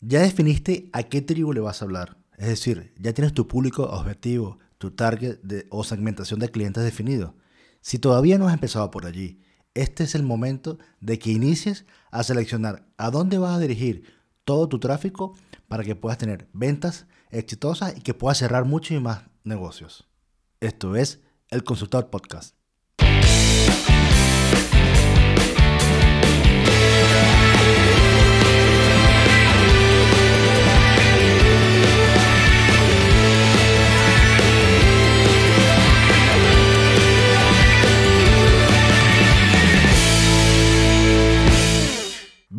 Ya definiste a qué tribu le vas a hablar. Es decir, ya tienes tu público objetivo, tu target o segmentación de clientes definido. Si todavía no has empezado por allí, este es el momento de que inicies a seleccionar a dónde vas a dirigir todo tu tráfico para que puedas tener ventas exitosas y que puedas cerrar muchos y más negocios. Esto es el Consultor Podcast.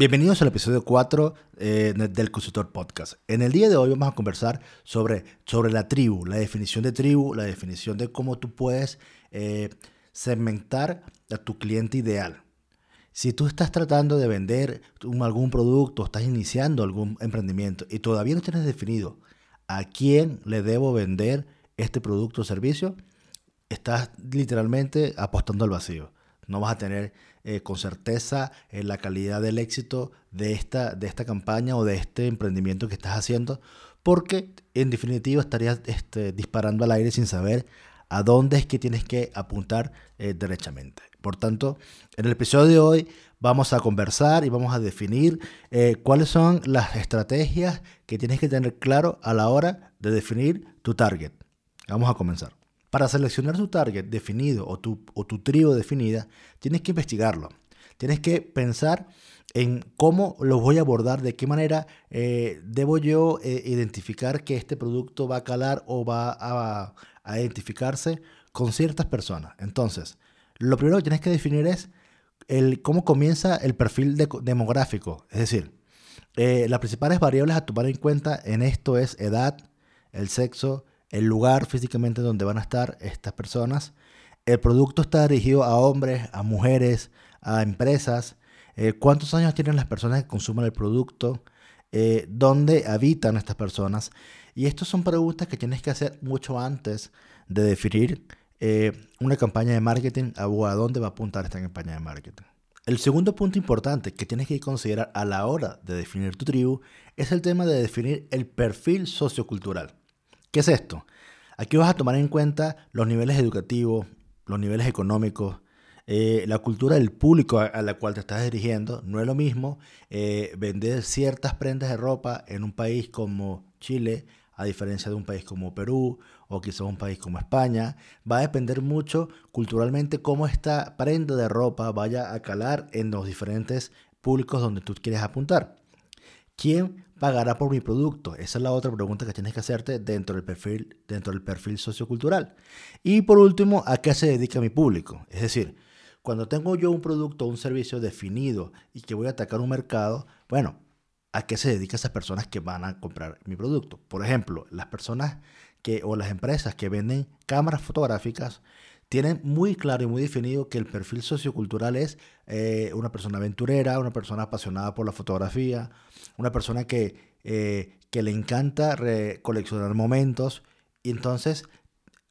Bienvenidos al episodio 4 eh, del Consultor Podcast. En el día de hoy vamos a conversar sobre, sobre la tribu, la definición de tribu, la definición de cómo tú puedes eh, segmentar a tu cliente ideal. Si tú estás tratando de vender algún producto, estás iniciando algún emprendimiento y todavía no tienes definido a quién le debo vender este producto o servicio, estás literalmente apostando al vacío. No vas a tener eh, con certeza eh, la calidad del éxito de esta, de esta campaña o de este emprendimiento que estás haciendo, porque en definitiva estarías este, disparando al aire sin saber a dónde es que tienes que apuntar eh, derechamente. Por tanto, en el episodio de hoy vamos a conversar y vamos a definir cuáles son las estrategias que tienes que tener claro a la hora de definir tu target. Vamos a comenzar. Para seleccionar tu target definido o tu, o tu definida, tienes que investigarlo. Tienes que pensar en cómo lo voy a abordar, de qué manera eh, debo yo eh, identificar que este producto va a calar o va a, identificarse con ciertas personas. Entonces, lo primero que tienes que definir es el, cómo comienza el perfil demográfico. Es decir, eh, las principales variables a tomar en cuenta en esto es edad, el sexo, el lugar físicamente donde van a estar estas personas. El producto está dirigido a hombres, a mujeres, a empresas. Eh, ¿Cuántos años tienen las personas que consumen el producto? Eh, ¿Dónde habitan estas personas? Y estas son preguntas que tienes que hacer mucho antes de definir eh, una campaña de marketing o a dónde va a apuntar esta campaña de marketing. El segundo punto importante que tienes que considerar a la hora de definir tu tribu es el tema de definir el perfil sociocultural. ¿Qué es esto? Aquí vas a tomar en cuenta los niveles educativos, los niveles económicos, eh, la cultura del público a, la cual te estás dirigiendo. No es lo mismo eh, vender ciertas prendas de ropa en un país como Chile, a diferencia de un país como Perú o quizás un país como España. Va a depender mucho culturalmente cómo esta prenda de ropa vaya a calar en los diferentes públicos donde tú quieres apuntar. ¿Quién pagará por mi producto? Esa es la otra pregunta que tienes que hacerte dentro del perfil, dentro del perfil sociocultural. Y por último, ¿a qué se dedica mi público? Es decir, cuando tengo yo un producto o un servicio definido y que voy a atacar un mercado, bueno, ¿a qué se dedican esas personas que van a comprar mi producto? Por ejemplo, las personas que o las empresas que venden cámaras fotográficas tienen muy claro y muy definido que el perfil sociocultural es eh, una persona aventurera, una persona apasionada por la fotografía, una persona que, eh, que le encanta coleccionar momentos y entonces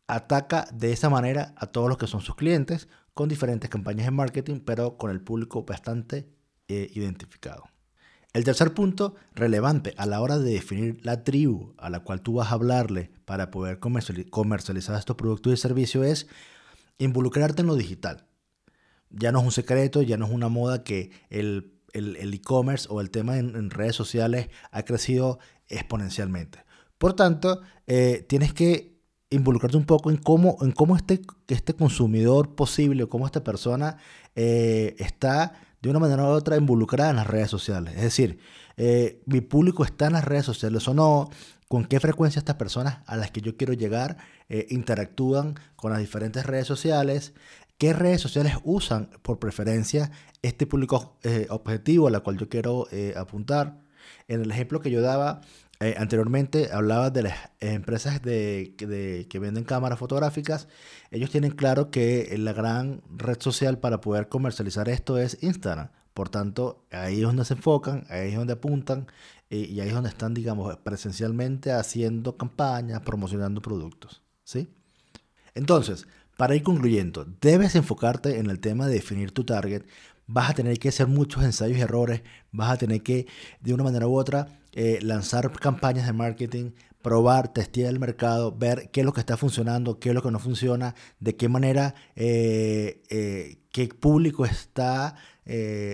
ataca de esa manera a todos los que son sus clientes con diferentes campañas de marketing, pero con el público bastante eh, identificado. El tercer punto relevante a la hora de definir la tribu a la cual tú vas a hablarle para poder comercializar estos productos y servicios es involucrarte en lo digital. Ya no es un secreto, ya no es una moda que el e-commerce o el tema en, redes sociales ha crecido exponencialmente. Por tanto, eh, tienes que involucrarte un poco en cómo, en cómo este, este consumidor posible cómo esta persona eh, está de una manera u otra involucrada en las redes sociales. Es decir, eh, mi público está en las redes sociales o no, con qué frecuencia estas personas a las que yo quiero llegar eh, interactúan con las diferentes redes sociales, qué redes sociales usan por preferencia este público eh, objetivo a la cual yo quiero apuntar. En el ejemplo que yo daba anteriormente, hablaba de las empresas de, que venden cámaras fotográficas. Ellos tienen claro que la gran red social para poder comercializar esto es Instagram. Por tanto, ahí es donde se enfocan, ahí es donde apuntan y ahí es donde están, digamos, presencialmente haciendo campañas, promocionando productos. ¿sí? Entonces, para ir concluyendo, debes enfocarte en el tema de definir tu target vas a tener que hacer muchos ensayos y errores, vas a tener que, de una manera u otra, eh, lanzar campañas de marketing, probar, testear el mercado, ver qué es lo que está funcionando, qué es lo que no funciona, de qué manera, eh, eh, qué público está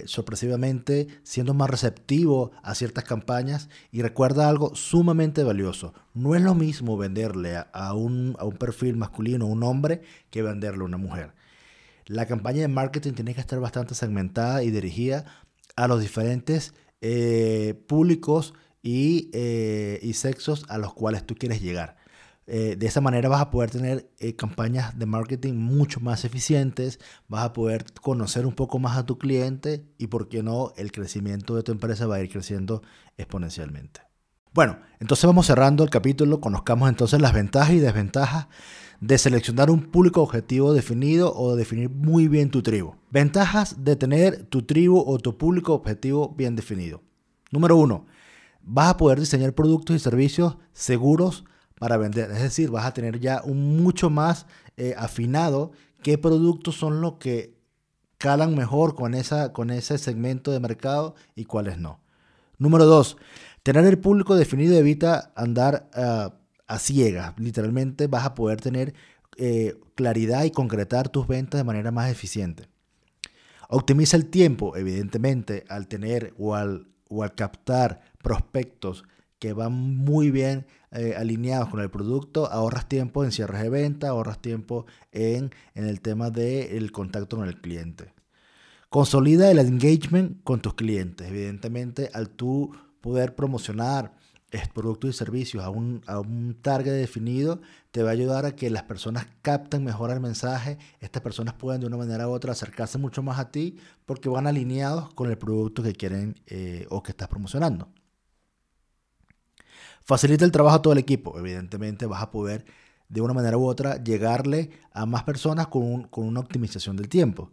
sorpresivamente siendo más receptivo a ciertas campañas. Y recuerda algo sumamente valioso, no es lo mismo venderle a, un, a un perfil masculino, a un hombre, que venderle a una mujer. La campaña de marketing tiene que estar bastante segmentada y dirigida a los diferentes públicos eh, y, sexos a los cuales tú quieres llegar. Eh, de esa manera vas a poder tener eh, campañas de marketing mucho más eficientes, vas a poder conocer un poco más a tu cliente y, por qué no, el crecimiento de tu empresa va a ir creciendo exponencialmente. Bueno, entonces vamos cerrando el capítulo, conozcamos entonces las ventajas y desventajas de seleccionar un público objetivo definido o definir muy bien tu tribu. Ventajas de tener tu tribu o tu público objetivo bien definido. Número uno, vas a poder diseñar productos y servicios seguros para vender. Es decir, vas a tener ya un mucho más eh, afinado qué productos son los que calan mejor con, esa, con ese segmento de mercado y cuáles no. Número dos, tener el público definido evita andar ah, a ciegas. Literalmente vas a poder tener eh, claridad y concretar tus ventas de manera más eficiente. Optimiza el tiempo, evidentemente, al tener o al, o al captar prospectos que van muy bien eh, alineados con el producto, ahorras tiempo en cierres de venta, ahorras tiempo en, el tema del contacto con el cliente. Consolida el engagement con tus clientes. Evidentemente, al tú poder promocionar productos y servicios a un, a un target definido, te va a ayudar a que las personas capten mejor el mensaje. Estas personas pueden de una manera u otra acercarse mucho más a ti porque van alineados con el producto que quieren eh, o que estás promocionando. Facilita el trabajo a todo el equipo. Evidentemente vas a poder de una manera u otra llegarle a más personas con, una optimización del tiempo.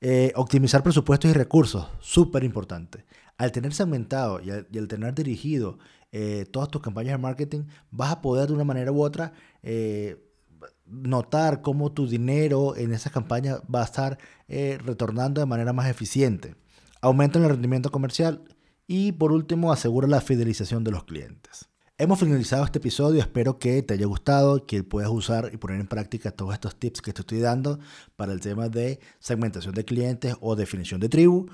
Eh, optimizar presupuestos y recursos, súper importante. Al tener segmentado y al, tener dirigido eh, todas tus campañas de marketing, vas a poder de una manera u otra eh, notar cómo tu dinero en esas campañas va a estar retornando de manera más eficiente. Aumenta el rendimiento comercial y por último asegura la fidelización de los clientes. Hemos finalizado este episodio, espero que te haya gustado, que puedas usar y poner en práctica todos estos tips que te estoy dando para el tema de segmentación de clientes o definición de tribu.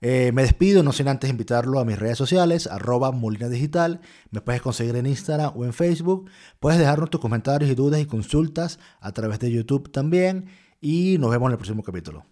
Eh, me despido, no sin antes invitarlo a mis redes sociales, arroba Molina Digital. Me puedes conseguir en Instagram o en Facebook. Puedes dejarnos tus comentarios y dudas y consultas a través de YouTube también. Y nos vemos en el próximo capítulo.